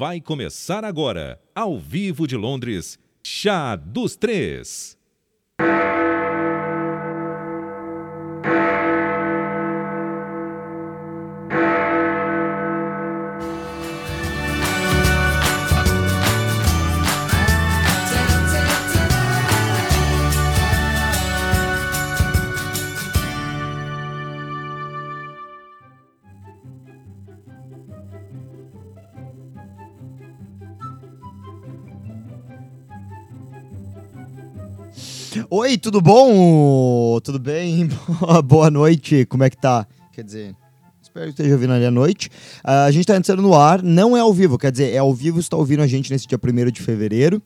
Vai começar agora, ao vivo de Londres, Chá dos Três. Oi, tudo bom? Tudo bem? Boa noite, como é que tá? Quer dizer, espero que esteja ouvindo ali à noite. Ah, a gente tá entrando no ar, não é ao vivo, quer dizer, é ao vivo, você tá ouvindo a gente nesse dia 1 de fevereiro.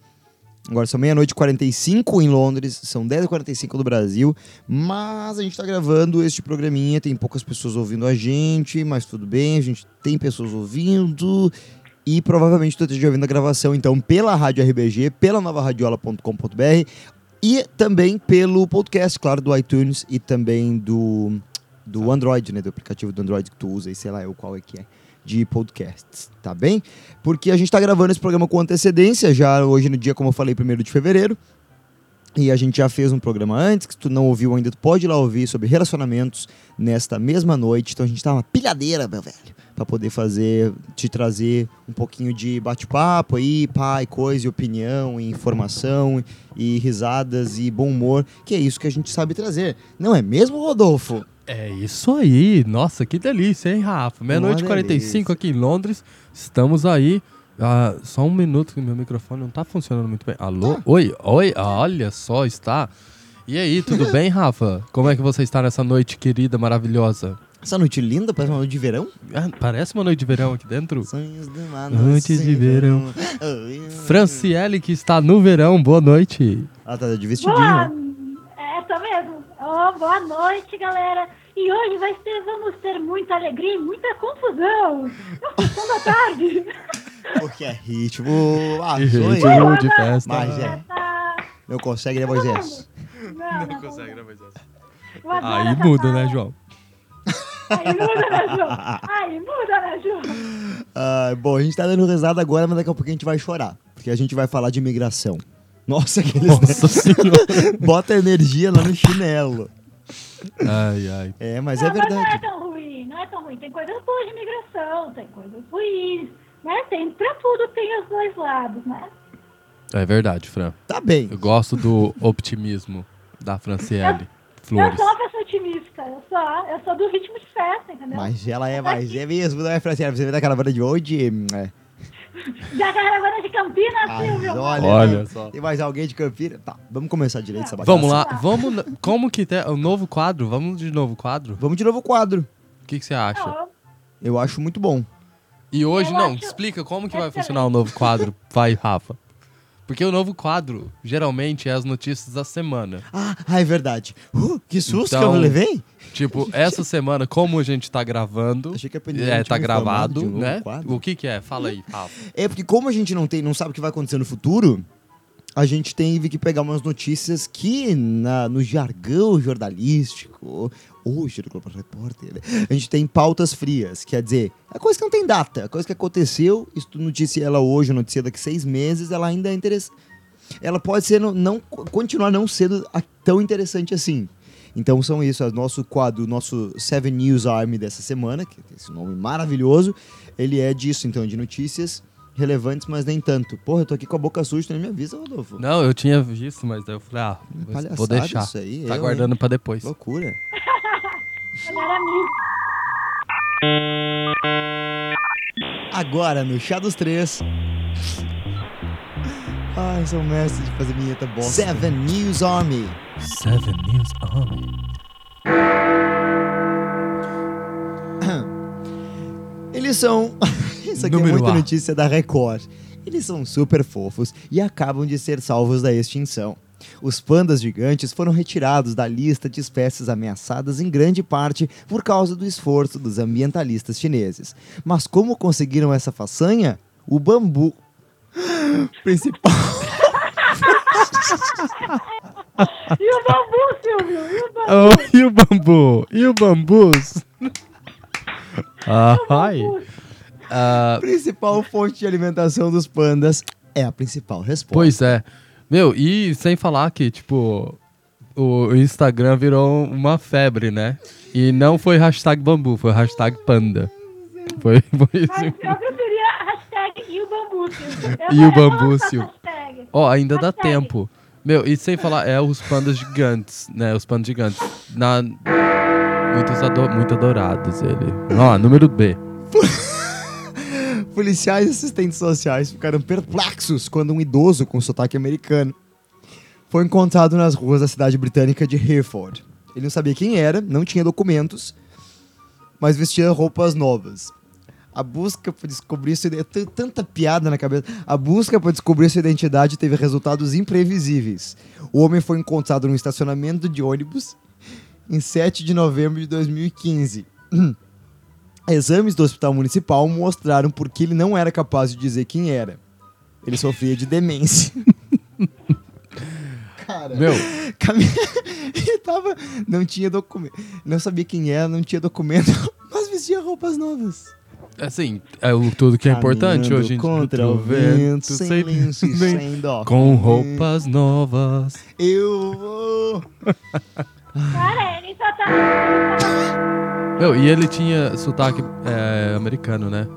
Agora são meia-noite e 45 em Londres, são 10h45 do Brasil, mas a gente tá gravando este programinha, tem poucas pessoas ouvindo a gente, mas tudo bem, a gente tem pessoas ouvindo e provavelmente tu esteja ouvindo a gravação então pela Rádio RBG, pela novaradiola.com.br e também pelo podcast, claro, do iTunes e também do, do Android, né? Do aplicativo do Android que tu usa e sei lá eu qual é que é. De podcasts, tá bem? Porque a gente tá gravando esse programa com antecedência, já hoje no dia, como eu falei, 1 de fevereiro. E a gente já fez um programa antes, que tu não ouviu ainda, tu pode ir lá ouvir sobre relacionamentos nesta mesma noite. Então a gente tá uma pilhadeira, meu velho, para poder fazer, te trazer um pouquinho de bate-papo aí, pai, coisa, e opinião, e informação, e risadas e bom humor, que é isso que a gente sabe trazer. Não é mesmo, Rodolfo? É isso aí. Nossa, que delícia, hein, Rafa? Meia-noite e Uma 45 delícia. aqui em Londres. Estamos aí. Ah, só um minuto que meu microfone não tá funcionando muito bem. Alô? Oi, oi, olha só, está. E aí, tudo bem, Rafa? Como é que você está nessa noite querida, maravilhosa? Essa noite linda, parece uma noite de verão. Ah, parece uma noite de verão aqui dentro. Sonhos de uma Noite de verão. Franciele, que está no verão, boa noite. Ah, tá de vestidinho. Boa, né? é, tô mesmo. Ô, boa noite, galera. E hoje vai ter, vamos ter muita alegria e muita confusão. É uma da tarde. Porque é ritmo. Ah, Ritmo de festa. Mas é. Não consegue, né, Moisés? Não, não, consegue, né, eu adoro Aí muda, né. João? Aí muda, né, João? Aí muda, né, João? Ah, bom, a gente tá dando risada agora, mas daqui a pouco a gente vai chorar. Porque a gente vai falar de imigração. Nossa, aqueles. Nossa senhora. Bota energia lá no chinelo. Ai, ai. É, mas não, é Mas não é verdade. tão ruim, não é tão ruim. Tem coisas boas de imigração, tem coisas ruins, né? Tem, pra tudo tem os dois lados, né? É verdade, Fran. Tá bem. Eu gosto do optimismo da Franciele Eu Flores. sou uma pessoa otimista, eu sou, eu sou do ritmo de festa, entendeu? Mas ela é, mas é mesmo, não é, Franciele? Você vê daquela banda de hoje? É. Da caravana de Campinas, Mas Silvio. olha, Olha né? só. Tem mais alguém de Campinas? Tá, vamos começar direito essa bagaça. Vamos lá, vamos. Como que tem o novo quadro? Vamos de novo quadro? Vamos de novo o quadro. O que, que você acha? Não, Eu acho muito bom. E hoje, Eu não, acho explica como que vai excelente. funcionar o novo quadro. Vai, Rafa. Porque o novo quadro, geralmente, é as notícias da semana. Ah, ah, é verdade. Uh, que susto que Então- eu levei. Tipo, essa semana, como a gente tá gravando, Achei que a é, tá gravado, né? quadro. O que que é? Fala aí, Rafa. É porque como a gente não tem, não sabe o que vai acontecer no futuro, a gente teve que pegar umas notícias que na, no jargão jornalístico, hoje do Globo Repórter, a gente tem pautas frias, quer dizer, a coisa que não tem data, a coisa que aconteceu, se tu noticia ela hoje, noticia daqui seis meses, ela ainda é interessante. Ela pode ser, não, não- continuar não sendo tão interessante assim. Então são isso, é o nosso quadro, o nosso Seven News Army dessa semana, que tem esse nome maravilhoso, ele é disso, então, de notícias relevantes, mas nem tanto. Porra, eu tô aqui com a boca suja, tu nem me avisa, Rodolfo. Não, eu tinha visto, mas daí eu falei, ah, Palhaçada vou deixar. isso aí, tá eu, guardando pra depois. Loucura. Agora, no Chá dos Três. Ai, sou mestre de fazer vinheta bosta. Seven News Army. Seven News Army. Eles são. Isso aqui Número é muita A. notícia da Record. Eles são super fofos e acabam de ser salvos da extinção. Os pandas gigantes foram retirados da lista de espécies ameaçadas em grande parte por causa do esforço dos ambientalistas chineses. Mas como conseguiram essa façanha? O bambu principal E o bambu, Silvio? E o bambu? Oh, e o bambu? E o bambus? Ah, ai. Bambu? Ah, Principal fonte de alimentação dos pandas é a principal resposta. pois é. Meu, e sem falar que, tipo, o Instagram virou uma febre, né? E não foi hashtag bambu, foi hashtag panda. Foi, foi isso. eu preferia a hashtag e o bambúcio. Eu E o bambúcio. hashtag. Ó, ainda dá Hashtag. tempo. Meu, e sem falar, é os pandas gigantes, né? Os pandas gigantes. Na... Muitos ado... Muito adorados ele. Ó, número B. Policiais e assistentes sociais ficaram perplexos quando um idoso com sotaque americano foi encontrado nas ruas da cidade britânica de Hereford. Ele não sabia quem era, não tinha documentos, mas vestia roupas novas. A busca por descobrir sua identidade. Tanta piada na cabeça. A busca descobrir sua identidade teve resultados imprevisíveis. O homem foi encontrado num estacionamento de ônibus em 7 de novembro de 2015. Exames do hospital municipal mostraram por que ele não era capaz de dizer quem era. Ele sofria de demência. Cara, Meu, ele tava. Não tinha documento. Não sabia quem era, não tinha documento, mas vestia roupas novas. assim, é o, tudo que é importante Caminhando hoje em Contra o vento, sem lenço e sem- sem dó. Com roupas novas. Eu vou. Cara, ele só tá. Meu, e ele tinha sotaque é, americano, né?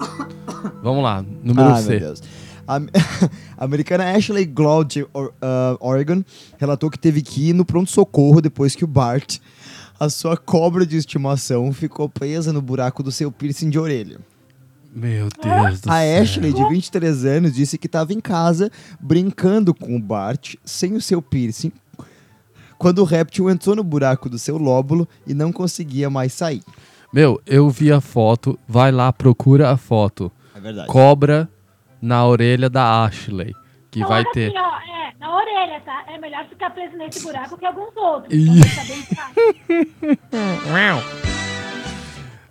Vamos lá, número meu C. A americana Ashley Gloud, de ah, Oregon, relatou que teve que ir no pronto-socorro depois que o Bart, a sua cobra de estimação, ficou presa no buraco do seu piercing de orelha. Meu Deus do A céu. Ashley, de 23 anos, disse que estava em casa brincando com o Bart sem o seu piercing quando o réptil entrou no buraco do seu lóbulo e não conseguia mais sair. Meu, eu vi a foto, vai lá, procura a foto. É verdade. Cobra na orelha da Ashley. Que vai Olha ter. Assim, ó, é, na orelha, tá? É melhor ficar preso nesse buraco que alguns outros. Ih. Então, bem.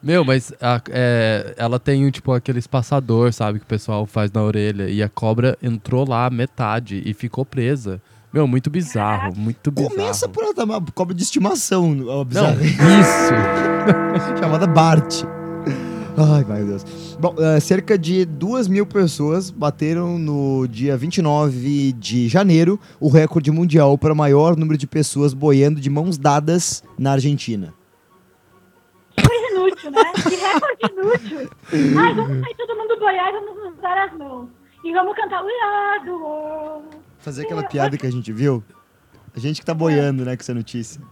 Meu, mas a- é, ela tem um, tipo aquele espaçador, sabe, que o pessoal faz na orelha. E a cobra entrou lá, metade, e ficou presa. Meu, muito bizarro, muito bizarro. Começa por ter uma cobra de estimação, ó, Não, isso. chamada Bart. Ai, meu Deus. Bom, eh, cerca de duas mil pessoas bateram no dia 29 de janeiro o recorde mundial para o maior número de pessoas boiando de mãos dadas na Argentina. Coisa inútil, né? Que recorde inútil. Ai, vamos sair todo mundo boiar e vamos nos dar as mãos. E vamos cantar o lado. Fazer aquela piada que a gente viu. A gente que tá boiando, né, com essa notícia.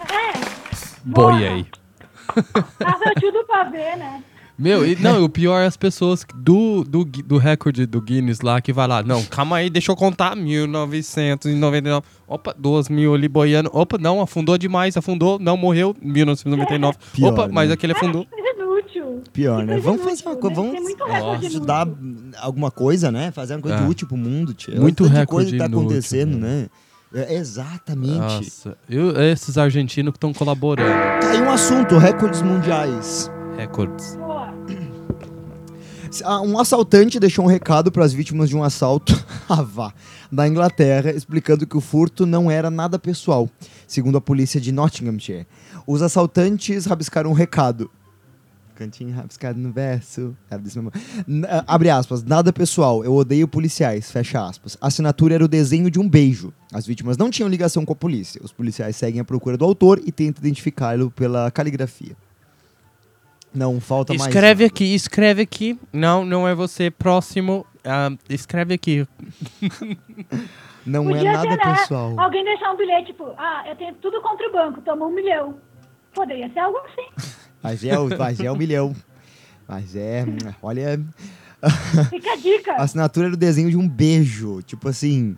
É. Boiei. Tava tudo pra ver, né? Meu, e, não, o pior é as pessoas do, do, do recorde do Guinness lá que vai lá. Não, calma aí, deixa eu contar. 1999. Opa, 2000 ali boiando. Opa, não, afundou demais, afundou. Não, morreu. 1999. Pior, Opa, mas né? aquele afundou. Coisa inútil. Pior, né? coisa Vamos inútil, fazer uma coisa, deve vamos muito inútil. ajudar alguma coisa, né? Fazer uma coisa É. útil pro mundo, tio. Muito Olha tanta recorde coisa que tá inútil, acontecendo, né? né? É, exatamente. Nossa, eu, esses argentinos que estão colaborando. Tá aí um assunto, recordes mundiais. Recordes. Ah, Um assaltante deixou um recado para as vítimas de um assalto na Inglaterra, explicando que o furto não era nada pessoal, segundo a polícia de Nottinghamshire. Os assaltantes rabiscaram um recado. Cantinho rabiscado no verso. Era desse mesmo. Ah, Abre aspas, nada pessoal, eu odeio policiais, fecha aspas. A assinatura era o desenho de um beijo. As vítimas não tinham ligação com a polícia. Os policiais seguem a procura do autor e tentam identificá-lo pela caligrafia. Não falta mais. Escreve aqui, escreve aqui. Não, não é você. Próximo. ah, escreve aqui. Não é Podia nada ser, né? pessoal. Alguém deixar um bilhete, tipo, ah, eu tenho tudo contra o banco, toma um milhão. Poderia ser algo assim. Mas é, o- mas é um milhão. Mas é, olha, Fica a dica. a assinatura era o desenho de um beijo. Tipo assim.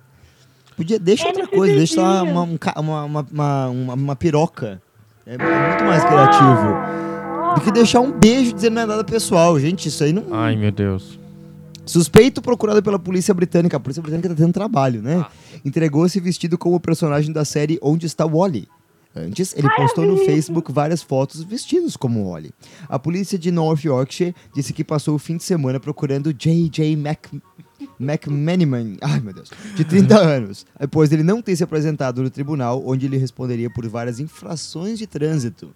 Podia, deixa É outra coisa, deixa uma, um uma, uma, uma, uma, uma piroca. É, é muito mais criativo. Do que deixar um beijo dizendo não é nada pessoal. Gente, isso aí não. Ai, meu Deus. Suspeito procurado pela polícia britânica. A polícia britânica tá tendo trabalho, né? Ah. Entregou-se vestido como personagem da série Onde Está Wally. Antes, ele postou no Facebook várias fotos vestidos como Wally. A polícia de North Yorkshire disse que passou o fim de semana procurando J.J. Mac... McManaman, ai meu Deus, de 30 anos, depois dele não ter se apresentado no tribunal, onde ele responderia por várias infrações de trânsito.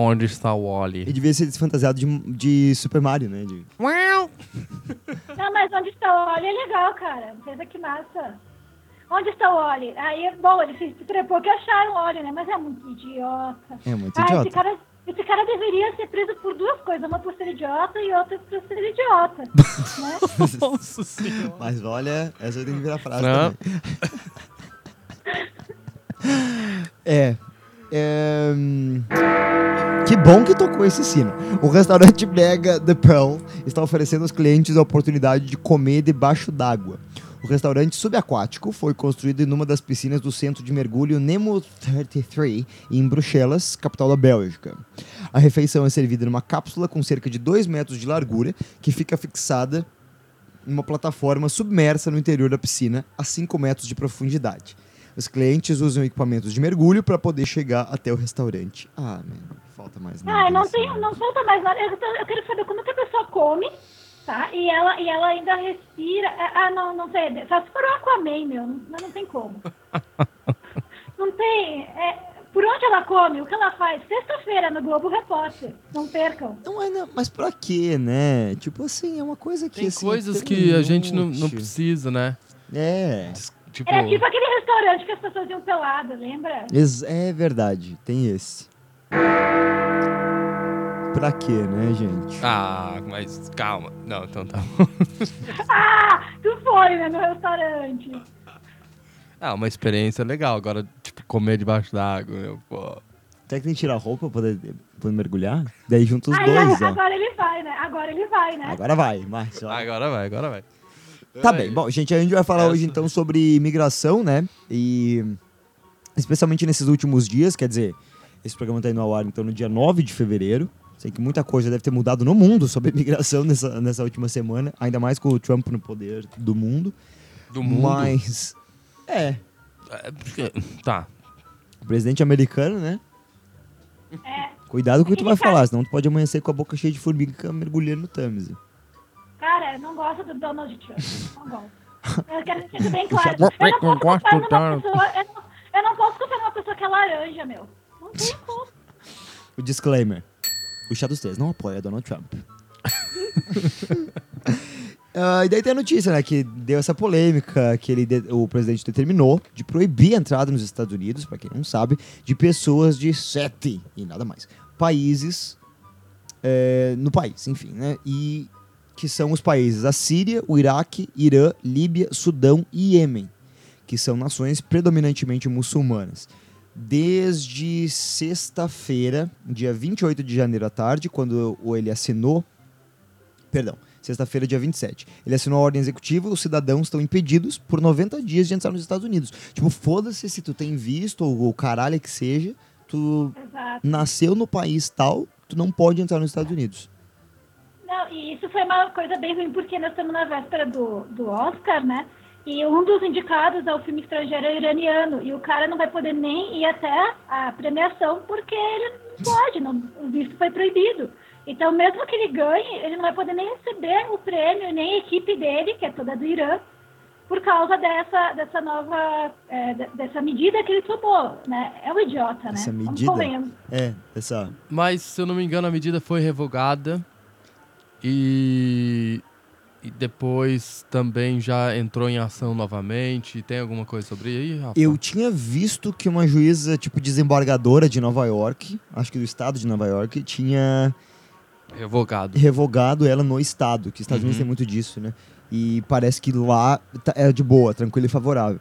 Onde está o Ele Wally? devia ser fantasiado de, de Super Mario, né? De- Não, mas onde está o Oli é legal, cara. Pensa que massa. Onde está o Oli? Aí, bom, ele se trepou que acharam o Oli, né? Mas é muito idiota. É muito Ah, esse idiota. cara, esse cara deveria ser preso por duas coisas. Uma por ser idiota e outra por ser idiota. né? Nossa senhora. Mas olha, essa eu tenho que virar frase Não. também. é. É, Que bom que tocou esse sino. O restaurante Mega The Pearl está oferecendo aos clientes a oportunidade de comer debaixo d'água. O restaurante subaquático foi construído em uma das piscinas do centro de mergulho Nemo 33, em Bruxelas, capital da Bélgica. A refeição é servida numa cápsula com cerca de 2 metros de largura, que fica fixada em uma plataforma submersa no interior da piscina, a 5 metros de profundidade. Os clientes usam equipamentos de mergulho para poder chegar até o restaurante. Ah, man, falta mais nada. Ah, não tem, não falta mais nada. Eu, eu quero saber como que a pessoa come, tá? E ela, e ela ainda respira. Ah, não, não sei. Só se for o Aquaman, meu. Não, não tem como. não tem. é, por onde ela come? O que ela faz? Sexta-feira no Globo Repórter. Não percam. Não é, não, mas pra quê, né? Tipo assim, é uma coisa que. Tem assim, coisas é que a gente não, não precisa, né? É. Tipo, Era tipo aquele restaurante que as pessoas iam pelado, lembra? Ex- É verdade, tem esse. Pra quê, né, gente? ah, mas calma. Não, então tá. Ah, tu foi, né, no restaurante. Ah, uma experiência legal. Agora, tipo, comer debaixo d'água, meu, pô. Será que tem que tirar a roupa pra poder, poder mergulhar? Daí junta os Ai, dois, ai, ó. agora ele vai, né? Agora ele vai, né? Agora vai, mas ó. Agora vai, agora vai. Tá bem, bom, gente, a gente vai falar Essa- hoje então sobre imigração, né? E especialmente nesses últimos dias, quer dizer, esse programa tá indo ao ar então no dia 9 de fevereiro. Sei que muita coisa deve ter mudado no mundo sobre imigração nessa, nessa última semana, ainda mais com o Trump no poder do mundo. Do mundo. Mas, é, É, porque- Tá. o presidente americano, né? É. Cuidado com o que tu vai falar, senão tu pode amanhecer com a boca cheia de formiga mergulhando no Thames. Não gosto do Donald Trump. Não gosto. Eu quero isso bem claro. Eu não posso gosto pessoa. Eu não, eu não posso confiar numa pessoa que é laranja, meu. Não tem como. O disclaimer. O chá dos três não apoia Donald Trump. Ah, e daí tem a notícia, né, que deu essa polêmica que ele o presidente determinou de proibir a entrada nos Estados Unidos, para quem não sabe, de pessoas de sete e nada mais países é, no país, enfim, né? E que são os países a Síria, o Iraque, Irã, Líbia, Sudão e Iêmen, que são nações predominantemente muçulmanas. Desde sexta-feira, dia 28 de janeiro à tarde, quando ele assinou. Perdão, sexta-feira, dia 27. Ele assinou a ordem executiva, os cidadãos estão impedidos por 90 dias de entrar nos Estados Unidos. Tipo, foda-se se tu tem visto ou o caralho que seja, tu Exato. nasceu no país tal, tu não pode entrar nos Estados Unidos. Não, e isso foi uma coisa bem ruim, porque nós estamos na véspera do, do Oscar, né? E um dos indicados ao filme estrangeiro é iraniano. E o cara não vai poder nem ir até a premiação porque ele não pode, não, o visto foi proibido. Então, mesmo que ele ganhe, ele não vai poder nem receber o prêmio, nem a equipe dele, que é toda do Irã, por causa dessa, dessa nova, é, de- dessa medida que ele tomou, né? É um idiota, né? Essa medida? É, essa. Mas, se eu não me engano, a medida foi revogada e, e depois também já entrou em ação novamente. Tem alguma coisa sobre aí, Rafa? Eu tinha visto que uma juíza, tipo, desembargadora de Nova York, acho que do estado de Nova York, tinha Revogado. revogado ela no estado, que os Estados Uhum. Unidos tem muito disso, né? E parece que lá tá- é de boa, tranquilo e favorável.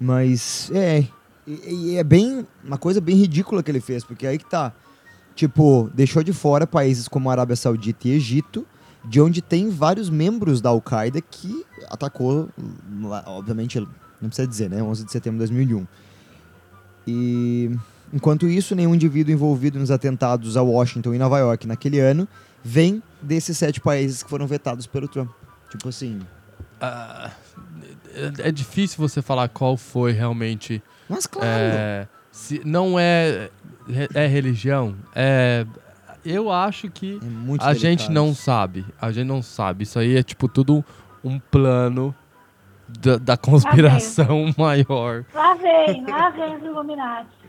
Mas é. E, e é bem. Uma coisa bem ridícula que ele fez, porque aí que tá. Tipo, deixou de fora países como Arábia Saudita e Egito, de onde tem vários membros da Al-Qaeda que atacou, obviamente, não precisa dizer, né? 11 de setembro de 2001. E enquanto isso, nenhum indivíduo envolvido nos atentados a Washington e Nova York naquele ano vem desses sete países que foram vetados pelo Trump. Tipo assim. É, é difícil você falar qual foi realmente. Mas claro. é, se, não é, é religião. É, eu acho que É muito a gente não sabe. A gente não sabe. Isso aí é tipo tudo um plano da, da conspiração maior. Lá vem, lá vem os Illuminati.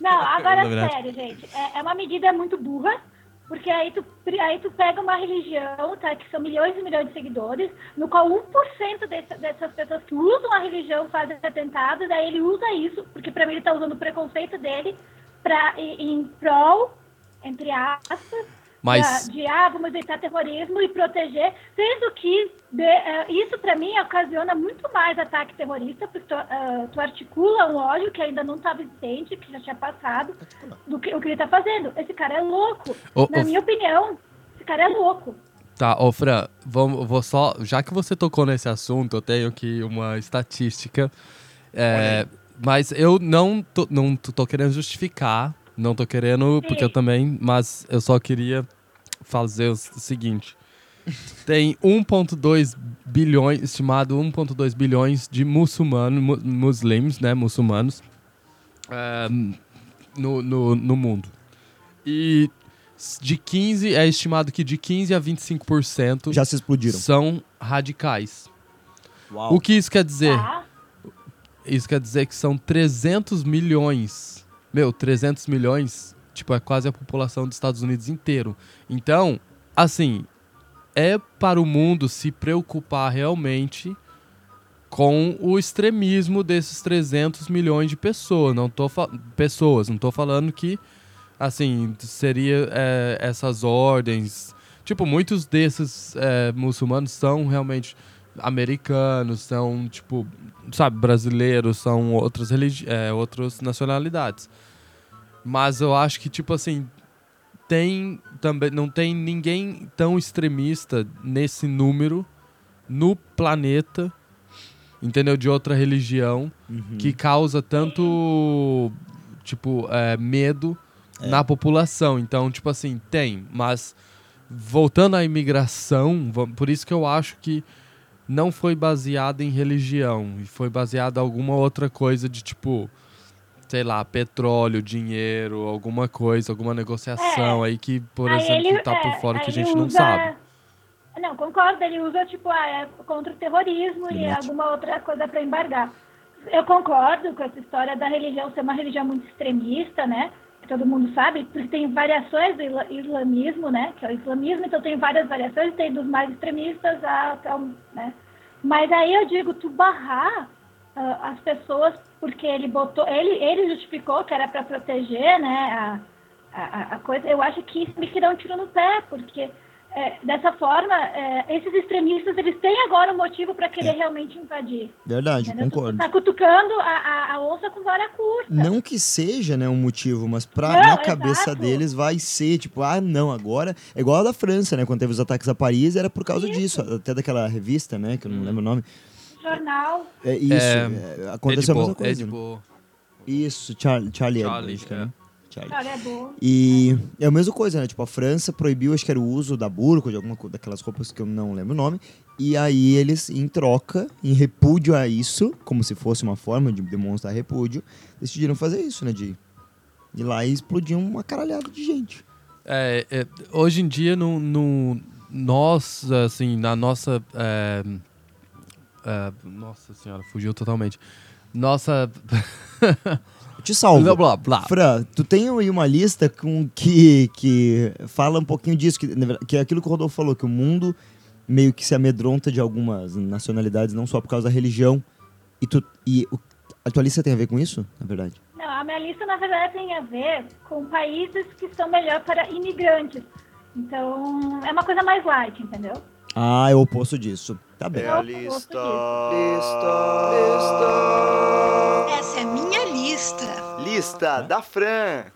Não, agora verdade. sério, gente. É, é uma medida muito burra, porque aí tu, aí tu pega uma religião, tá, que são milhões e milhões de seguidores, no qual 1% desse, dessas pessoas que usam a religião fazem atentados, aí ele usa isso, porque pra mim ele tá usando o preconceito dele pra, em, em prol, entre aspas, Mas- de ah, vamos evitar terrorismo e proteger, sendo que de- eh, isso para mim ocasiona muito mais ataque terrorista, porque tu, ah, tu articula um ódio que ainda não estava existente, que já tinha passado, do que o que ele está fazendo. Esse cara é louco. Ô, Na ô, minha opinião, esse cara é louco. Tá, ô Fran, vamos, vou só. Já que você tocou nesse assunto, eu tenho aqui uma estatística. é, mas eu não tô, não tô, tô querendo justificar. Não tô querendo, porque eu também. Mas eu só queria fazer o seguinte. Tem 1,2 bilhões, estimado 1,2 bilhões de muçulmanos, mu muslims, né, muçulmanos, é, no, no, no mundo. E de 15, é estimado que de 15 a 25% Já se explodiram. são radicais. Uau. O que isso quer dizer? Tá? Isso quer dizer que são 300 milhões. Meu, 300 milhões, tipo, é quase a população dos Estados Unidos inteiro. Então, assim, é para o mundo se preocupar realmente com o extremismo desses 300 milhões de pessoas. Não tô pessoas, não tô falando que assim, seria é, essas ordens. Tipo, muitos desses é, muçulmanos são realmente americanos, são, tipo, sabe, brasileiros, são outras, religi é, outras nacionalidades. Mas eu acho que, tipo assim, tem também não tem ninguém tão extremista nesse número no planeta, entendeu? De outra religião Uhum. que causa tanto tipo é, medo É. na população. Então, tipo assim, tem, mas voltando à imigração, por isso que eu acho que não foi baseado em religião e foi baseado em alguma outra coisa de tipo sei lá, petróleo, dinheiro, alguma coisa, alguma negociação aí que, por Aí exemplo, ele- tá por é, fora que a gente ele não usa- sabe. Não, concordo, ele usa, tipo, ah, é contra o terrorismo e Verdade. alguma outra coisa para embargar. Eu concordo com essa história da religião ser uma religião muito extremista, né? Que todo mundo sabe, porque tem variações do isla- islamismo, né? Que é o islamismo, então tem várias variações, tem dos mais extremistas até o- né? Mas aí eu digo, tu barrar ah, as pessoas porque ele botou, ele, ele justificou que era para proteger, né? A, a, a coisa, eu acho que isso me dá um tiro no pé, porque é, dessa forma, é, esses extremistas, eles têm agora um motivo para querer realmente invadir. Verdade, entendeu? concordo. Tá cutucando a, a, a onça com vara curta. Não que seja, né, um motivo, mas pra, Não, na cabeça exato. deles vai ser, tipo, ah, não, agora... É igual a da França, né, quando teve os ataques a Paris, era por causa disso. Até daquela revista, né, que eu não lembro o nome. Jornal. É isso, É, é, aconteceu a mesma coisa. Edibo, Isso, Charlie, Charlie, Hebdo, Charlie, é, é. né? Olha, é boa. E é a mesma coisa, né? Tipo, a França proibiu, acho que era o uso da burca, de alguma daquelas roupas que eu não lembro o nome. E aí eles, em troca, em repúdio a isso, como se fosse uma forma de demonstrar repúdio, decidiram fazer isso, né? De ir lá e explodir uma caralhada de gente. É, é, hoje em dia, no, no- nós, assim, na nossa. é, é, nossa senhora, fugiu totalmente. Nossa. Te salvo. blá, blá, blá. Fran, tu tem aí uma lista com que, que fala um pouquinho disso, que, que é aquilo que o Rodolfo falou, que o mundo meio que se amedronta de algumas nacionalidades, não só por causa da religião. E, tu, e o- a tua lista tem a ver com isso, na verdade? Não, a minha lista, na verdade, tem a ver com países que são melhor para imigrantes. Então, é uma coisa mais light, entendeu? Ah, é o oposto disso. Tá bem. É a lista. Essa é a minha lista. Lista da Fran.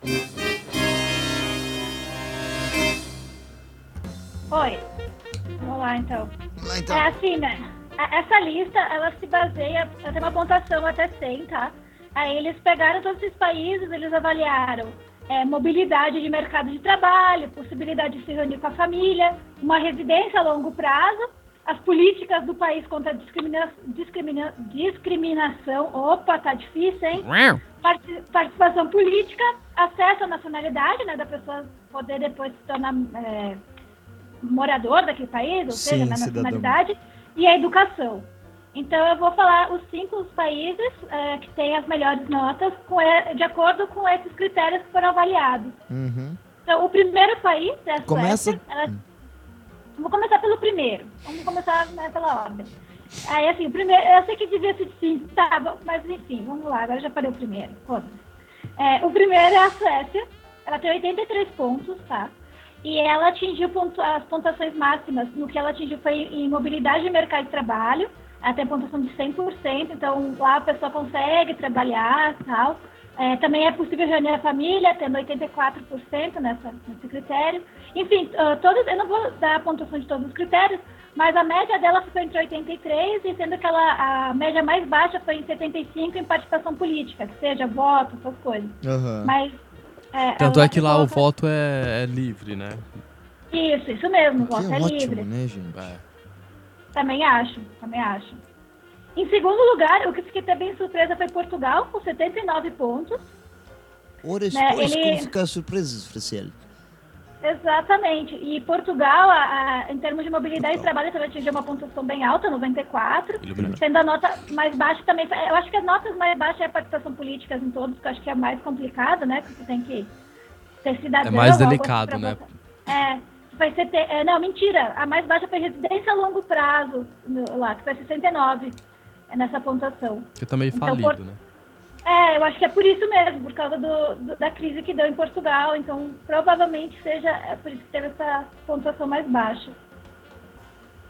Oi. Vamos lá, então. Lá, então. É assim, né? A- Essa lista, ela se baseia, ela tem uma pontuação até 100, tá? Aí eles pegaram todos esses países, eles avaliaram é, mobilidade de mercado de trabalho, possibilidade de se reunir com a família, uma residência a longo prazo, as políticas do país contra a discrimina, discrimina, discriminação, opa, tá difícil, hein? Parti- participação política, acesso à nacionalidade, né, da pessoa poder depois se tornar é, morador daquele país, ou Sim, seja, na cidadão. nacionalidade, e a educação. Então eu vou falar os cinco países é, que têm as melhores notas com, de acordo com esses critérios que foram avaliados. Uhum. Então, o primeiro país é a Começa- Suécia. Ela- Vou começar pelo primeiro. Vamos começar né, pela ordem. Aí, assim, o primeiro, eu sei que devia ser sim, tá, mas enfim, vamos lá, agora já falei o primeiro. É, o primeiro é a Suécia. Ela tem 83 pontos, tá? E ela atingiu pontu- as pontuações máximas. No que ela atingiu foi em mobilidade e mercado de trabalho. Tem pontuação de 100%, então lá a pessoa consegue trabalhar e tal. É, também é possível reunir a família, tendo 84% nessa, nesse critério. Enfim, todos, eu não vou dar a pontuação de todos os critérios, mas a média dela ficou entre 83 e sendo que ela, a média mais baixa foi em 75 em participação política, que seja voto, essas coisas. Aham. Mas. é, Tanto ela é que lá o voto é, é livre, né? Isso, isso mesmo, o Que voto é ótimo, livre. né, gente? É. Também acho, também acho. Em segundo lugar, o que fiquei até bem surpresa foi Portugal, com 79 pontos. Ora, Né, depois ele- como ficar surpresas, Fraciele. Exatamente. E Portugal, a- a- em termos de mobilidade e trabalho, também atingiu uma pontuação bem alta, 94. Sendo a nota mais baixa também. Eu acho que as notas mais baixas é a participação política em todos, que eu acho que é mais complicado, né? Que você tem que ter cidadão. É mais delicado, né? É. Vai ser ter, é, não, mentira. A mais baixa foi residência a longo prazo, no- lá, que foi 69 é nessa pontuação. Que tá meio Então, falido, por- né? É, eu acho que é por isso mesmo, por causa do, do- da crise que deu em Portugal. Então, provavelmente seja é por isso que teve essa pontuação mais baixa.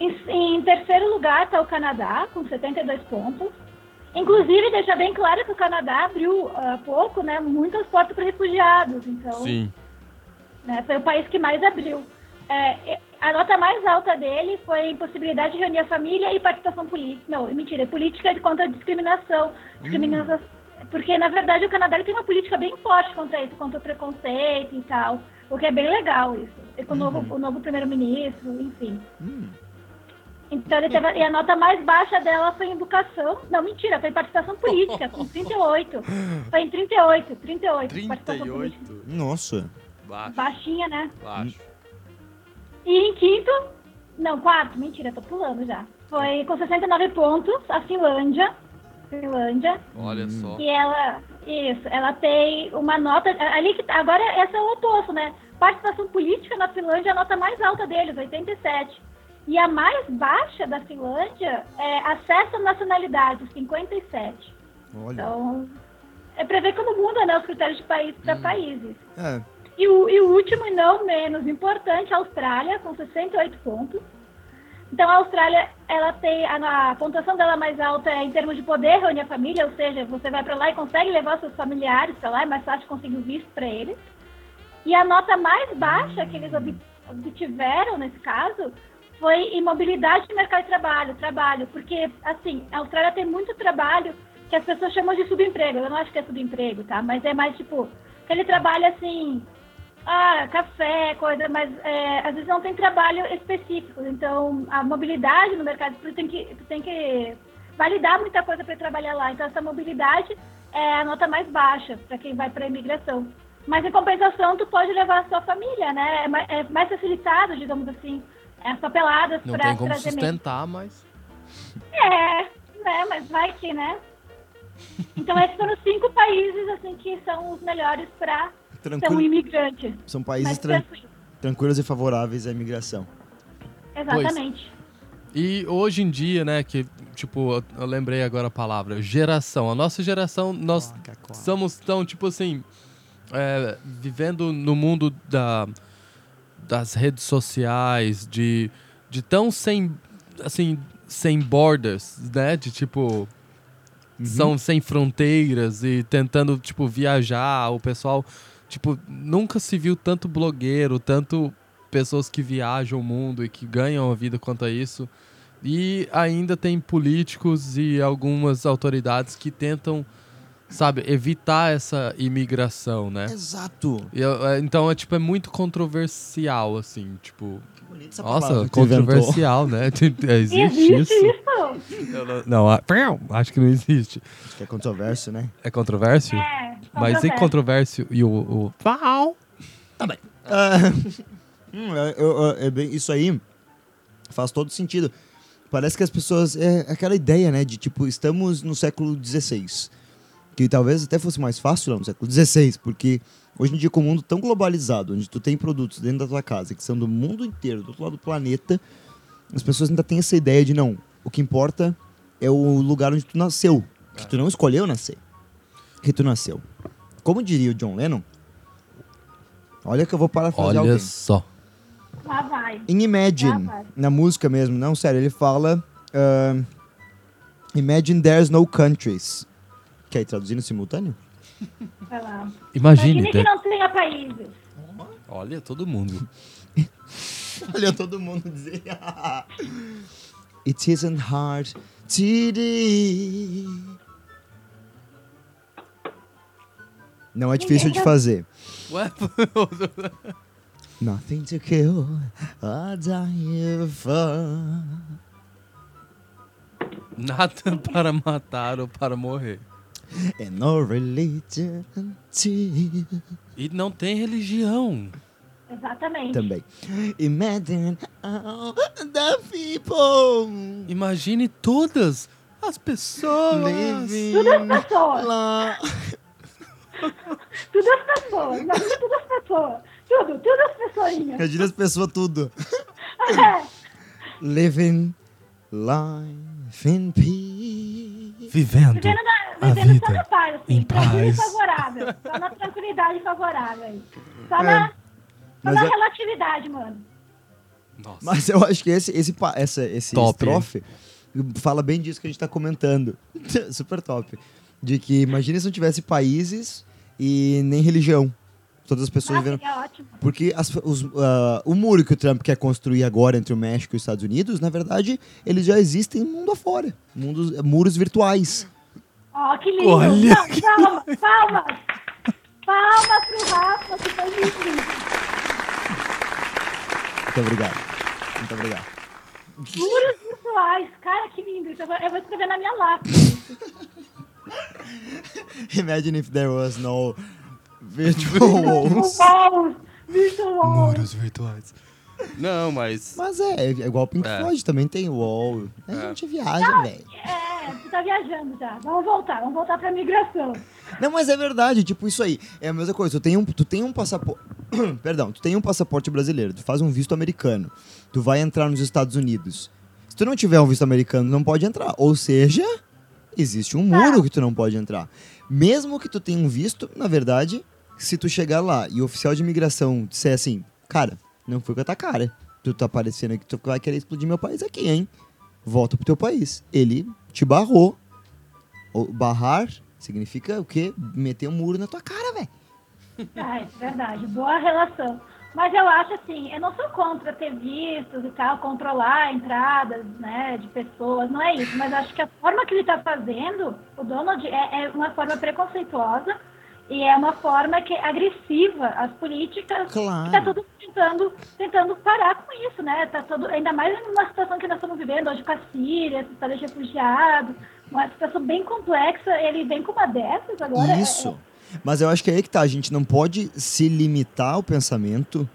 Em, em terceiro lugar está o Canadá, com 72 pontos. Inclusive, deixa bem claro que o Canadá abriu há pouco né, muitas portas para refugiados. Então, Sim. né, foi o país que mais abriu. É, a nota mais alta dele foi impossibilidade de reunir a família e participação política. Não, mentira, política contra a discriminação. discriminação Porque, na verdade, o Canadá ele tem uma política bem forte contra isso, contra o preconceito e tal. O que é bem legal isso. E com o novo, o novo primeiro-ministro, enfim. Então, ele teve, e a nota mais baixa dela foi em educação. Não, mentira, foi em participação política, com 38. Foi em 38, 38. participação política. Nossa. Baixo, Baixinha, né? baixo. E em quinto, não, quarto, mentira, tô pulando já. Foi com 69 pontos, a Finlândia. Finlândia. Olha só. E ela, isso, ela tem uma nota. Ali que agora essa é o oposto, né? Participação política na Finlândia é a nota mais alta deles, 87. E a mais baixa da Finlândia é acesso à nacionalidade, 57. Olha. Então, é pra ver como muda, né, os critérios de país para países. É. E o, e o último e não menos importante, a Austrália, com 68 pontos. Então, a Austrália, ela tem a, a pontuação dela mais alta é em termos de poder reunir a família, ou seja, você vai para lá e consegue levar seus familiares para lá, é mais fácil conseguir o visto para eles. E a nota mais baixa que eles ob- obtiveram, nesse caso, foi em mobilidade de mercado de trabalho, trabalho, porque, assim, a Austrália tem muito trabalho que as pessoas chamam de subemprego. Eu não acho que é subemprego, tá? Mas é mais, tipo, aquele trabalho, assim, ah, café, coisa, mas é, às vezes não tem trabalho específico. Então, a mobilidade no mercado, tu tem que, tu tem que validar muita coisa para trabalhar lá. Então, essa mobilidade é a nota mais baixa para quem vai para a imigração. Mas, em compensação, tu pode levar a sua família, né? É mais, é mais facilitado, digamos assim, as papeladas Não para tem como sustentar, mas. É, né? Mas vai que, né? Então, esses foram os cinco países, assim, que são os melhores para Tranquilo. imigrante. São países Mais tran- tranquilo. tranquilos e favoráveis à imigração. Exatamente. E hoje em dia, né, que, tipo, eu- lembrei agora a palavra, geração. A nossa geração, nós somos tão, tipo assim, é, vivendo no mundo da, das redes sociais, de, de tão sem, assim, sem borders, né, de tipo, são sem fronteiras e tentando, tipo, viajar, o pessoal, tipo, nunca se viu tanto blogueiro, tanto pessoas que viajam o mundo e que ganham a vida quanto a isso. E ainda tem políticos e algumas autoridades que tentam, sabe, evitar essa imigração, né? Exato. E é, então é tipo é muito controversial assim, tipo, essa nossa, tu inventou. controversial, né? Existe, Existe isso? não, não, acho que não existe. Acho que é controverso, né? É controverso? É, Mas e controverso. controverso e o, o Pau? Ah, hum, é- eu- eu- é bem- isso aí faz todo sentido. Parece que as pessoas. É aquela ideia, né? De tipo, estamos no século XVI. Que talvez até fosse mais fácil lá no século XVI, porque hoje em dia, com o mundo tão globalizado, onde tu tem produtos dentro da tua casa que são do mundo inteiro, do outro lado do planeta, as pessoas ainda têm essa ideia de não, o que importa é o lugar onde tu nasceu. Que tu não escolheu nascer. Que tu nasceu. Como diria o John Lennon, olha que eu vou parafrasear Olha alguém. só. Lá vai. Em Imagine, Ah, vai. na música mesmo, não, sério, ele fala ah, Imagine there's no countries. Quer ir traduzindo simultâneo? Vai lá. Imagine. Imagine que não tenha países. Olha, todo mundo. Olha todo mundo dizer. It isn't hard to do. Não é difícil de fazer. Ué? Nothing to kill or die for. Nada para matar ou para morrer. And no religion to E não tem religião. Exatamente. também. Imagine all the people Imagine todas as pessoas. living Tudo as pessoas. Tudo as pessoas. Imagine tudo as pessoas. Tudo, tudo as pessoinhas. Imagina as pessoas tudo. É. Living life in peace. Vivendo. Vivendo, na, A vivendo vida só na paz, assim, em paz. favorável. Só na tranquilidade favorável. Só É. na, só na é- relatividade, mano. Nossa. Mas eu acho que esse, esse, essa, esse Top, estrofe fala bem disso que a gente tá comentando. Super top. De que imagina se não tivesse países e nem religião. Todas as pessoas Ah, vivendo. Porque as- os, ah, o muro que o Trump quer construir agora entre o México e os Estados Unidos, na verdade, eles já existem mundo afora. Mundos, muros virtuais. Ó, que lindo. Olha Não, palmas, palmas. Palmas pro Rafa, que foi lindo. Muito obrigado. Muito obrigado. Muros virtuais. Cara, que lindo. Eu vou, eu vou escrever na minha lápis. Imagine if there was no virtual walls. Virtual walls. virtuais. Não, mas. Mas é, é igual o Pink É. Floyd, também tem wall. A É. gente viaja, velho. É, você tá viajando já. Vamos voltar, vamos voltar pra migração. Não, mas é verdade, tipo, isso aí. É a mesma coisa. Tu tem um, tu tem um passaporte. Perdão, tu tem um passaporte brasileiro, tu faz um visto americano. Tu vai entrar nos Estados Unidos. Se tu não tiver um visto americano, não pode entrar. Ou seja, existe um muro que tu não pode entrar. Mesmo que tu tenha um visto, na verdade, se tu chegar lá e o oficial de imigração disser assim, cara, não foi com a tua cara. Tu tá parecendo que tu vai querer explodir meu país aqui, hein? Volta pro teu país. Ele te barrou. Barrar significa o quê? Meter um muro na tua cara, velho. Ah, é verdade. Boa relação. Mas eu acho assim, eu não sou contra ter vistos e tal, controlar entradas, né, de pessoas, não é isso. Mas acho que a forma que ele está fazendo, o Donald, é, é uma forma preconceituosa e é uma forma que é agressiva às políticas. Claro. Está todo mundo tentando, tentando parar com isso, né? Tá todo, ainda mais numa situação que nós estamos vivendo hoje com a Síria, essa história de refugiados, uma situação bem complexa. Ele vem com uma dessas agora. é- Isso. Mas eu acho que é aí que tá. A gente não pode se limitar o pensamento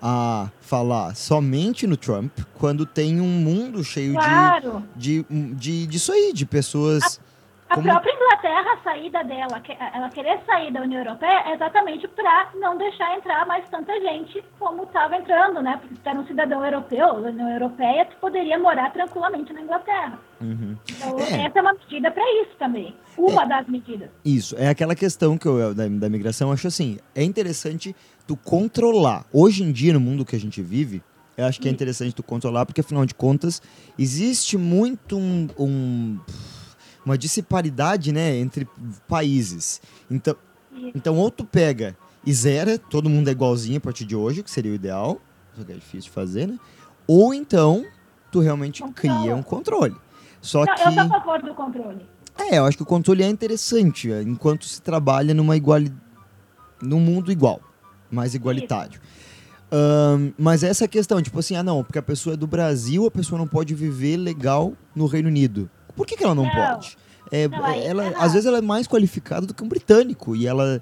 a falar somente no Trump quando tem um mundo cheio Claro. de, de, de disso aí, de pessoas. A Como- própria Inglaterra, a saída dela, que- ela querer sair da União Europeia é exatamente para não deixar entrar mais tanta gente como estava entrando, né? Porque se tu era um cidadão europeu, da União Europeia, tu poderia morar tranquilamente na Inglaterra. Uhum. Então, É. essa é uma medida para isso também. Uma das medidas. Isso, é aquela questão que eu, da, da imigração, eu acho assim, é interessante tu controlar. Hoje em dia, no mundo que a gente vive, eu acho que é interessante tu controlar, porque afinal de contas, existe muito um, um- uma disparidade, né, entre países. Então, então, ou tu pega e zera, todo mundo é igualzinho a partir de hoje, que seria o ideal, só que é difícil de fazer, né? Ou então, tu realmente Controla. cria um controle. Só Não, que... eu sou a favor do controle. É, eu acho que o controle é interessante, é, enquanto se trabalha numa iguali... num mundo igual, mais igualitário. Ahn, mas essa questão, tipo assim, ah não, porque a pessoa é do Brasil, a pessoa não pode viver legal no Reino Unido. Por que, que ela não, Não. pode? É, Não, ela, às vezes ela é mais qualificada do que um britânico e ela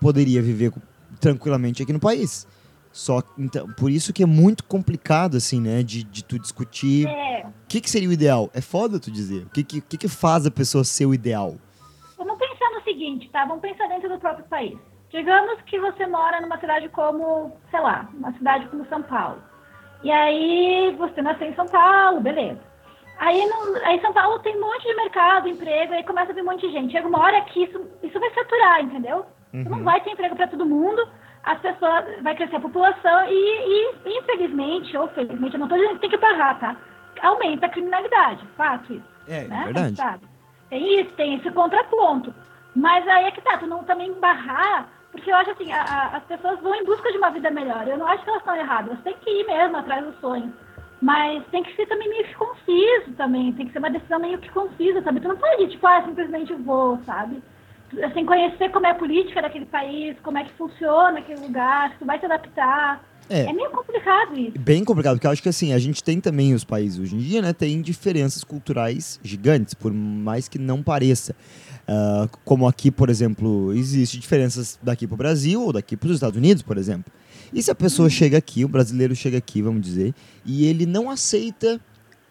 poderia viver tranquilamente aqui no país. Só então, por isso que é muito complicado, assim, né? De, de tu discutir É, o que, que seria o ideal. É foda tu dizer. O que, que, que faz a pessoa ser o ideal? vamos pensar no seguinte, tá? Vamos pensar dentro do próprio país. Digamos que você mora numa cidade como, sei lá, uma cidade como São Paulo. E aí você nasceu em São Paulo, beleza. Aí, no, aí São Paulo tem um monte de mercado, emprego, aí começa a vir um monte de gente. Chega uma hora que isso, isso vai saturar, entendeu? Você não vai ter emprego para todo mundo, as pessoas, vai crescer a população e, e, infelizmente, ou felizmente, eu não estou dizendo que tem que barrar, tá? Aumenta a criminalidade, fato isso É, né? verdade. Sabe? Tem isso, tem esse contraponto. Mas aí é que tá, tu não também barrar, porque eu acho assim, a- a- as pessoas vão em busca de uma vida melhor. Eu não acho que elas estão erradas, elas têm que ir mesmo atrás dos sonhos. Mas tem que ser também meio que conciso também, tem que ser uma decisão meio que concisa, sabe? Tu não pode, tipo, ah, simplesmente vou, sabe? Sem conhecer como é a política daquele país, como é que funciona aquele lugar, se tu vai se adaptar. É. É meio complicado isso. Bem complicado, porque eu acho que assim, a gente tem também os países hoje em dia, né? Tem diferenças culturais gigantes, por mais que não pareça. Ah, como aqui, por exemplo, existe diferenças daqui para o Brasil ou daqui para os Estados Unidos, por exemplo. E se a pessoa chega aqui, o brasileiro chega aqui, vamos dizer, e ele não aceita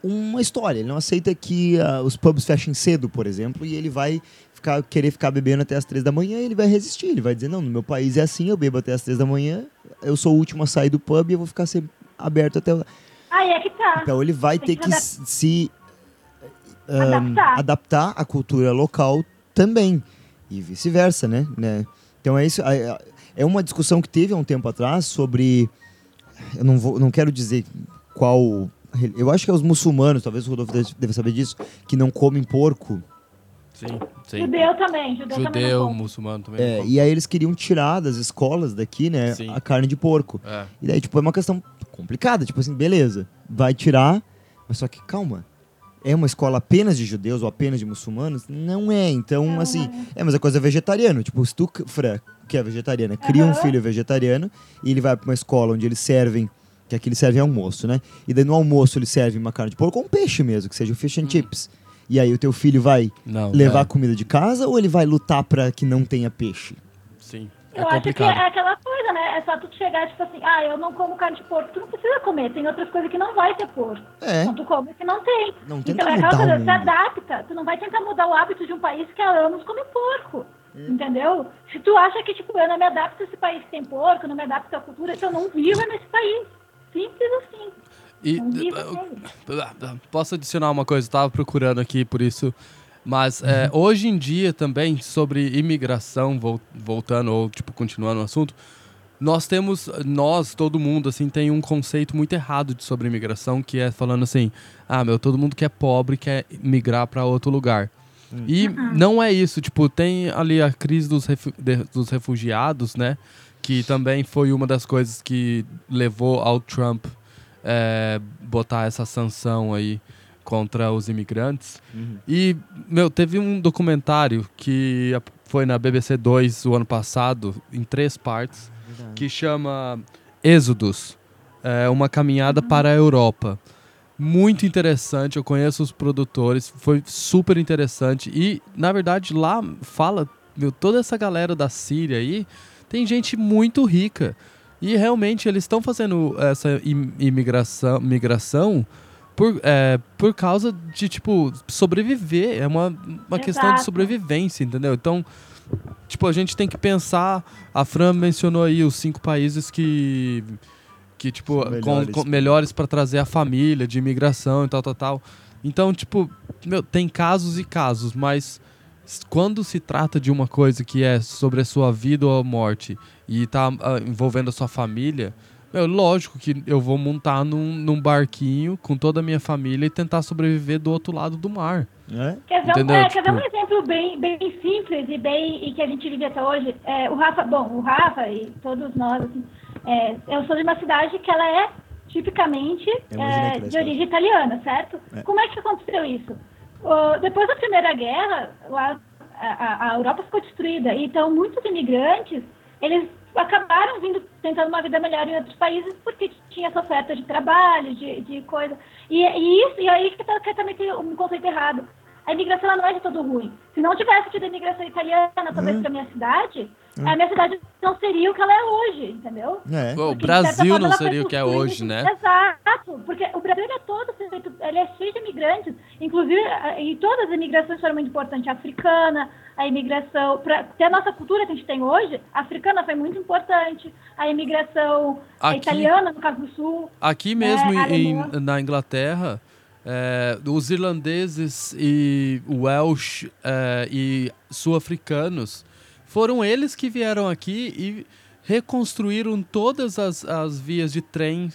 uma história, ele não aceita que ah, os pubs fechem cedo, por exemplo, e ele vai ficar, querer ficar bebendo até as três da manhã, ele vai resistir, ele vai dizer, não, no meu país é assim, eu bebo até as três da manhã, eu sou o último a sair do pub e eu vou ficar sempre aberto até... Aí é que tá. Então ele vai Tem ter que que se ahn, Adaptar. adaptar à cultura local também e vice-versa, né? né? Então é isso. É uma discussão que teve há um tempo atrás sobre, eu não vou, não quero dizer qual, eu acho que é os muçulmanos, talvez o Rodolfo deve- saber disso, que não comem porco. Sim, sim. Judeu também, judeu, também. Judeu, come. muçulmano também. É, e aí eles queriam tirar das escolas daqui, né, Sim. a carne de porco. É. E daí, tipo, é uma questão complicada. Tipo assim, beleza, vai tirar, mas só que calma. É uma escola apenas de judeus ou apenas de muçulmanos? Não é. Então, Não assim, é, mas a coisa é vegetariano. Tipo, se tu, Fran, que é vegetariana, cria um Aham. filho vegetariano e ele vai pra uma escola onde eles servem, que aqui eles servem almoço, né? E daí no almoço eles servem uma carne de porco ou um peixe mesmo, que seja o fish and chips. E aí o teu filho vai Não, levar é, comida de casa ou ele vai lutar pra que não tenha peixe? Sim. É Eu acho que é aquela coisa, né? É só tu chegar, tipo assim, ah, eu não como carne de porco. Tu não precisa comer, tem outras coisas que não vai ter porco. É. Então tu come que não tem. Não então é aquela coisa, se adapta. Tu não vai tentar mudar o hábito de um país que há anos come porco. É. Entendeu? Se tu acha que, tipo, eu não me adapto a esse país que tem porco, eu não me adapto à cultura, então eu não vivo nesse país. Simples assim. E Não vivo uh, nele. posso adicionar uma coisa? Eu tava procurando aqui por isso. Mas Uhum. é, hoje em dia também, sobre imigração, vol- voltando ou tipo, continuando o assunto, nós temos, nós, todo mundo, assim, tem um conceito muito errado de sobre imigração, que é falando assim, ah, meu, todo mundo que é pobre quer migrar para outro lugar. E não é isso, tipo, tem ali a crise dos, refu- de- dos refugiados, né? Que também foi uma das coisas que levou ao Trump é, botar essa sanção aí contra os imigrantes. E, meu, teve um documentário que foi na BBC 2 o ano passado, em três partes, que chama Êxodos, é uma caminhada para a Europa. Muito interessante, eu conheço os produtores, foi super interessante. E, na verdade, lá fala, meu, toda essa galera da Síria aí, tem gente muito rica. E realmente eles estão fazendo essa im- imigração, migração por, é, por causa de, tipo, sobreviver. É uma, uma questão de sobrevivência, entendeu? Então, tipo, a gente tem que pensar. A Fran mencionou aí os cinco países que. Que, tipo, São com- melhores. com- melhores para trazer a família, de imigração e tal, tal, tal. Então, tipo, meu, tem casos e casos, mas quando se trata de uma coisa que é sobre a sua vida ou a morte e tá ah, envolvendo a sua família, meu, lógico que eu vou montar num, num barquinho com toda a minha família e tentar sobreviver do outro lado do mar. É? Quer ver, um, é, quer ver um Tipo- exemplo bem, bem simples e bem e que a gente vive até hoje? É, o Rafa, bom, o Rafa e todos nós, assim, é, eu sou de uma cidade que ela é tipicamente é, de origem italiana, certo? É. Como é que aconteceu isso? Depois da Primeira Guerra, lá, a, a- a Europa ficou destruída, então muitos imigrantes, eles acabaram vindo tentando uma vida melhor em outros países porque tinha essa oferta de trabalho, de, de coisa. E, e isso, e aí que, tá, que também tem um conceito errado. a imigração não é de todo ruim. Se não tivesse tido a imigração italiana, talvez pra minha cidade, a minha cidade não seria o que ela é hoje, entendeu? É. O Porque, de Brasil forma, não seria o que é hoje, né? Exato, porque o Brasil é todo feito, ele é cheio de imigrantes, inclusive, a- e todas as imigrações foram muito importantes, a africana, a imigração, para ter a nossa cultura que a gente tem hoje, a africana foi muito importante, a imigração a Aqui- italiana, no caso do Sul, Aqui mesmo É, em- na Inglaterra, é, os irlandeses e Welsh é, e sul-africanos foram eles que vieram aqui e reconstruíram todas as, as vias de trem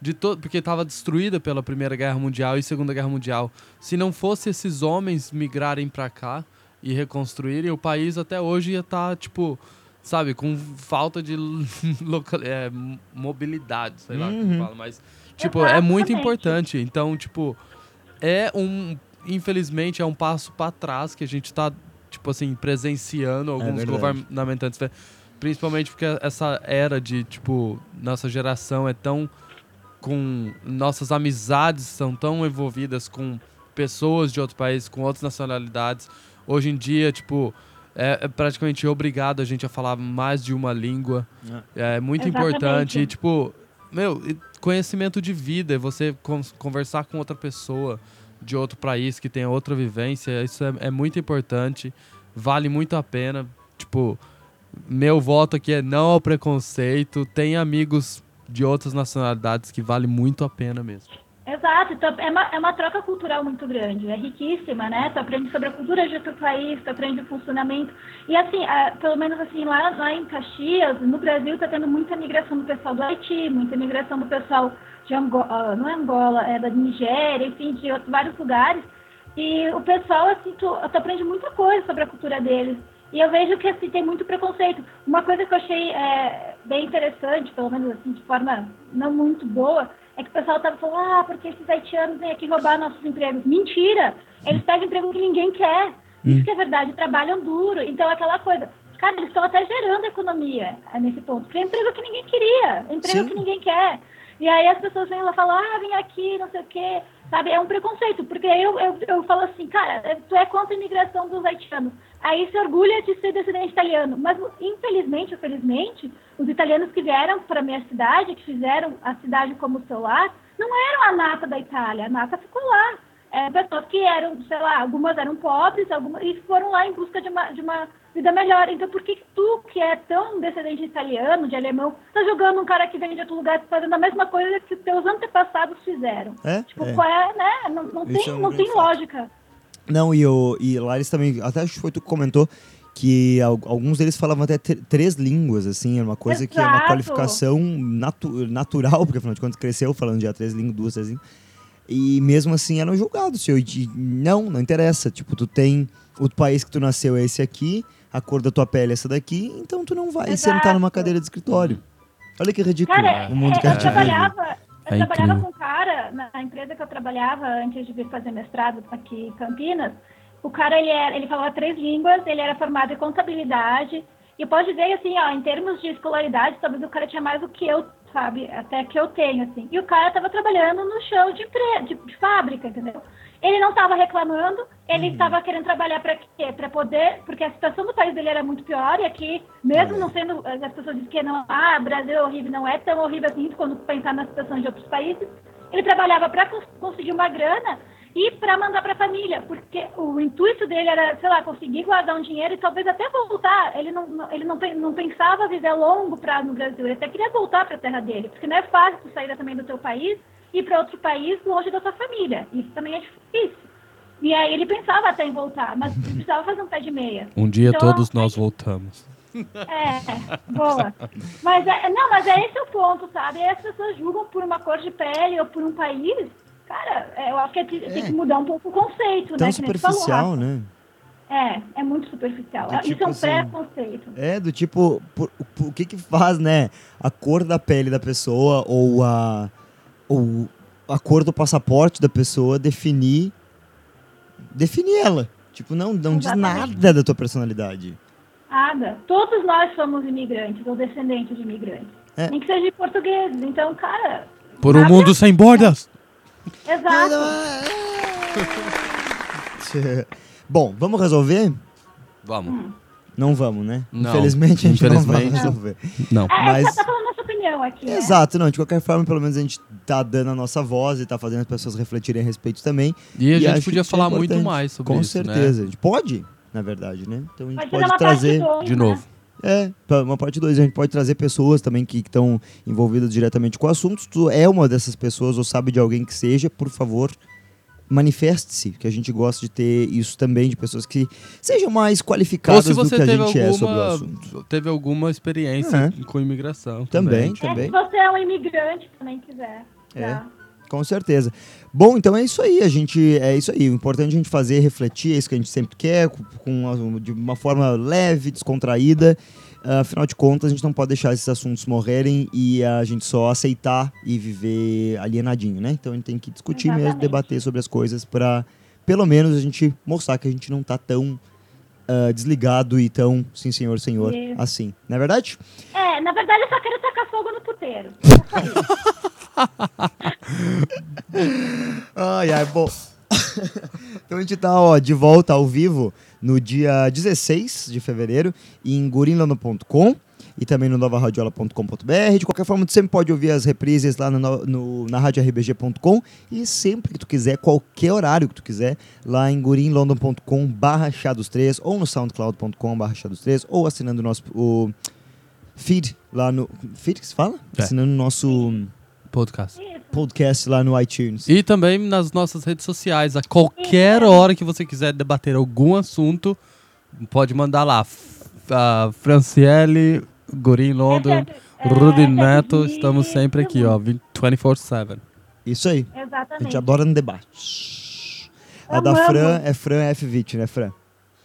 de to porque estava destruída pela Primeira Guerra Mundial e Segunda Guerra Mundial. Se não fosse esses homens migrarem para cá e reconstruírem, o país até hoje ia estar, tipo, sabe, com falta de local, é, mobilidade, sei lá como Uhum. fala, mas, tipo, é muito Exatamente. importante. Então, tipo, é um, infelizmente, é um passo para trás que a gente tá, tipo assim, presenciando alguns verdade. governamentantes, principalmente porque essa era de, tipo, nossa geração é tão com nossas amizades são tão envolvidas com pessoas de outros países, com outras nacionalidades. Hoje em dia, tipo, é, é praticamente obrigado a gente a falar mais de uma língua. É, muito Exatamente. importante. E, tipo, meu, conhecimento de vida, você con- conversar com outra pessoa de outro país que tem outra vivência, isso é, é muito importante. Vale muito a pena. Tipo, meu voto aqui é não ao preconceito. Tem amigos de outras nacionalidades que vale muito a pena mesmo. Exato, então é uma, é uma troca cultural muito grande, é riquíssima, né? Tu aprende sobre a cultura de outro país, tu aprende o funcionamento. E assim, ah, pelo menos assim, lá, lá em Caxias, no Brasil, tá tendo muita migração do pessoal do Haiti, muita migração do pessoal de Angola, não é Angola, é da Nigéria, enfim, de outros, vários lugares. E o pessoal, assim, tu, tu aprende muita coisa sobre a cultura deles. E eu vejo que assim, tem muito preconceito. Uma coisa que eu achei é, bem interessante, pelo menos assim, de forma não muito boa, é que o pessoal tava falando, ah, porque esses haitianos vêm aqui roubar nossos empregos. Mentira! Eles pegam emprego que ninguém quer. Isso que é verdade, trabalham duro. Então, aquela coisa. Cara, eles estão até gerando economia é, nesse ponto. Porque é emprego que ninguém queria, é emprego Sim. que ninguém quer. E aí as pessoas vêm lá e falam, ah, vem aqui, não sei o quê. Sabe, é um preconceito. Porque eu, eu, eu falo assim, cara, tu é contra a imigração dos haitianos. Aí se orgulha de ser descendente italiano. Mas, infelizmente, ou felizmente, os italianos que vieram para minha cidade, que fizeram a cidade como seu lar, não eram a nata da Itália. A nata ficou lá. É, pessoas que eram, sei lá, algumas eram pobres, algumas, e foram lá em busca de uma, de uma vida melhor. Então, por que tu, que é tão descendente de italiano, de alemão, tá jogando um cara que vem de outro lugar fazendo a mesma coisa que teus antepassados fizeram? É? Tipo, É. qual é, né? Não, não tem, é um não tem fato. lógica. Não, e, o, e lá eles também. Até acho que foi tu que comentou que al- alguns deles falavam até tr- três línguas, assim, era uma coisa que é uma Exato. qualificação natu- natural, porque afinal de contas cresceu falando já três línguas, duas, três línguas. E mesmo assim eram julgados. Se eu, de- não, não interessa. Tipo, tu tem. O país que tu nasceu é esse aqui, a cor da tua pele é essa daqui, então tu não vai Exato. sentar numa cadeira de escritório. Olha que ridículo Cara, o mundo é, que a eu gente vive. trabalhava, eu É trabalhava incrível. com um cara na empresa que eu trabalhava antes de vir fazer mestrado aqui em Campinas. O cara, ele, era, ele falava três línguas, ele era formado em contabilidade. E pode dizer, assim, ó, em termos de escolaridade, talvez o cara tinha mais do que eu, sabe? Até que eu tenho, assim. E o cara estava trabalhando no chão de, empre- de, de fábrica, entendeu? Ele não estava reclamando, ele estava querendo trabalhar para quê? Para poder, porque a situação do país dele era muito pior e aqui, mesmo não sendo, as pessoas dizem que não, ah, Brasil é horrível, não é tão horrível assim quando pensar na situação de outros países. Ele trabalhava para conseguir uma grana e para mandar para a família, porque o intuito dele era, sei lá, conseguir guardar um dinheiro e talvez até voltar. Ele não, ele não, não pensava viver a longo prazo no Brasil, ele até queria voltar para a terra dele, porque não é fácil tu sair também do teu país e ir para outro país longe da tua família. Isso também é difícil. E aí ele pensava até em voltar, mas precisava fazer um pé de meia. Um dia Então, todos nós voltamos. É, boa. Mas é, não, mas é esse o ponto, sabe? E as pessoas julgam por uma cor de pele ou por um país. Cara, é, eu acho que tem tem que mudar um pouco o conceito, Tão né? tu falou, superficial, né? É, é muito superficial. Do Isso tipo é um assim, preconceito. É, do tipo, por- por- o que que faz, né? A cor da pele da pessoa ou a, ou a cor do passaporte da pessoa definir, definir ela. Tipo, não, não diz nada da tua personalidade. Nada. Todos nós somos imigrantes ou descendentes de imigrantes. É. Nem que seja de portugueses. Então, cara. Por um mundo a- sem bordas! Exato. Bom, vamos resolver? Vamos. Não vamos, né? Não, Infelizmente a gente não vai infelizmente. resolver. Não. É, Mas- só tá falando nossa opinião aqui. né? Exato, não, de qualquer forma, pelo menos a gente tá dando a nossa voz e tá fazendo as pessoas refletirem a respeito também. E a E gente acho podia é falar muito importante. mais sobre Com isso, né? certeza. A gente pode, na verdade, né? Então a gente Pode pode, trazer. dois, De né? É, uma parte 2, a gente pode trazer pessoas também que estão envolvidas diretamente com o assunto. Se tu é uma dessas pessoas ou sabe de alguém que seja, por favor, manifeste-se, que a gente gosta de ter isso também, de pessoas que sejam mais qualificadas se do você que a gente é sobre o alguma, assunto. teve alguma experiência É. com imigração. Também, É, também. se você é um imigrante também quiser. É. tá? Com certeza. Bom, então é isso aí, a gente é isso aí. O importante é a gente fazer, refletir, é isso que a gente sempre quer, com, uma- de uma forma leve, descontraída. Ah, afinal de contas, a gente não pode deixar esses assuntos morrerem e a gente só aceitar e viver alienadinho, né? Então a gente tem que discutir mesmo, Exatamente. debater sobre as coisas para pelo menos a gente mostrar que a gente não tá tão ah, desligado e tão sim senhor, senhor, Isso. assim. Não é verdade? É, na verdade eu só quero tacar fogo no puteiro. Ai, ai, bom. então a gente tá, ó, de volta ao vivo no dia 16 de fevereiro em gurinlano.com e também no novaradiola.com.br. De qualquer forma, tu sempre pode ouvir as reprises lá no, no, na radiorBG.com e sempre que tu quiser, qualquer horário que tu quiser, lá em gurinlondon.com barra chá dos três ou no soundcloud.com barra chá dos três ou assinando o nosso o feed lá no... Feed que se fala? É. Assinando o nosso Podcast. Podcast lá no iTunes. E também nas nossas redes sociais. A qualquer hora que você quiser debater algum assunto, pode mandar lá. F- a Franciele, Gurim London, é, Rudy recebe Neto, estamos sempre aqui, ó, 20 24-7. Isso aí. A Exatamente. gente adora no debate. A da Fran é Fran F20, né, Fran?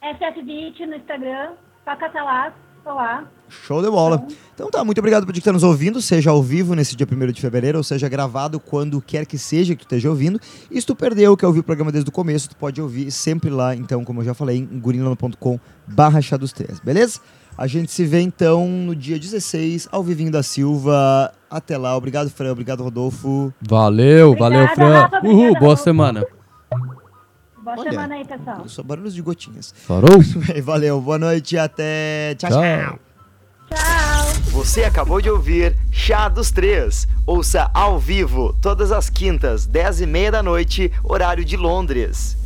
SF20 no Instagram, Paca lá, tô lá. Show de bola. Então tá, muito obrigado por estar nos ouvindo, seja ao vivo nesse dia 1 de fevereiro, ou seja gravado quando quer que seja que tu esteja ouvindo. E se tu perdeu, quer ouvir o programa desde o começo, tu pode ouvir sempre lá, então, como eu já falei, em gurinlano.com barra chá dos três, beleza? A gente se vê então no dia 16, ao Vivinho da Silva. Até lá, obrigado, Fran, obrigado, Rodolfo. Valeu, Obrigada, valeu, Fran. Rafa, Uhul, boa Rafa. semana. Boa Olha. semana aí, pessoal. Só barulhos de gotinhas. Farou? Valeu, boa noite e até. tchau. tchau. Tchau. Tchau. Você acabou de ouvir Chá dos Três. Ouça ao vivo todas as quintas, 10 e meia da noite, horário de Londres.